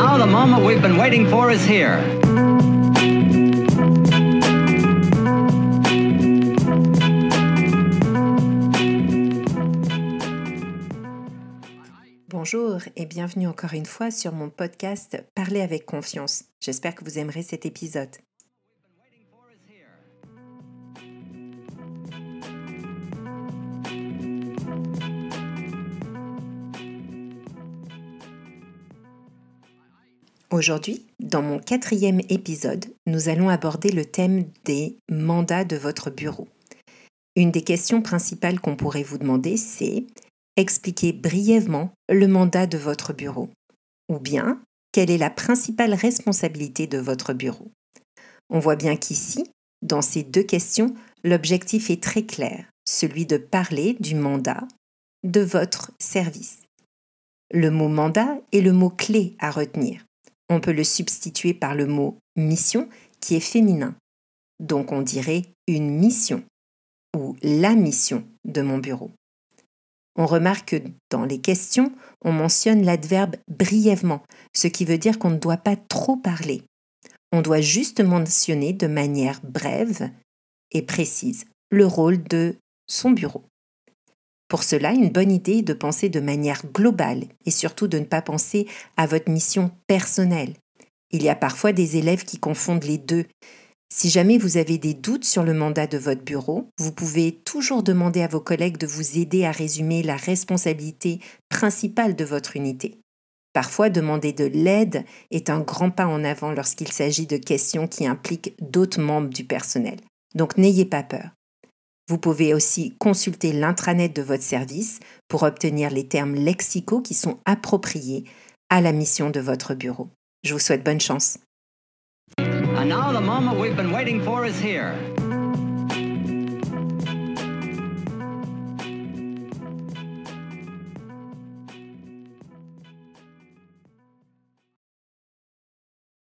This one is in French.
the moment we've been waiting for is here. Bonjour et bienvenue encore une fois sur mon podcast Parler avec confiance. J'espère que vous aimerez cet épisode. Aujourd'hui, dans mon quatrième épisode, nous allons aborder le thème des mandats de votre bureau. Une des questions principales qu'on pourrait vous demander, c'est expliquer brièvement le mandat de votre bureau. Ou bien, quelle est la principale responsabilité de votre bureau? On voit bien qu'ici, dans ces deux questions, l'objectif est très clair, celui de parler du mandat de votre service. Le mot mandat est le mot clé à retenir. On peut le substituer par le mot mission qui est féminin. Donc on dirait une mission ou la mission de mon bureau. On remarque que dans les questions, on mentionne l'adverbe brièvement, ce qui veut dire qu'on ne doit pas trop parler. On doit juste mentionner de manière brève et précise le rôle de son bureau. Pour cela, une bonne idée est de penser de manière globale et surtout de ne pas penser à votre mission personnelle. Il y a parfois des élèves qui confondent les deux. Si jamais vous avez des doutes sur le mandat de votre bureau, vous pouvez toujours demander à vos collègues de vous aider à résumer la responsabilité principale de votre unité. Parfois, demander de l'aide est un grand pas en avant lorsqu'il s'agit de questions qui impliquent d'autres membres du personnel. Donc n'ayez pas peur. Vous pouvez aussi consulter l'intranet de votre service pour obtenir les termes lexicaux qui sont appropriés à la mission de votre bureau. Je vous souhaite bonne chance.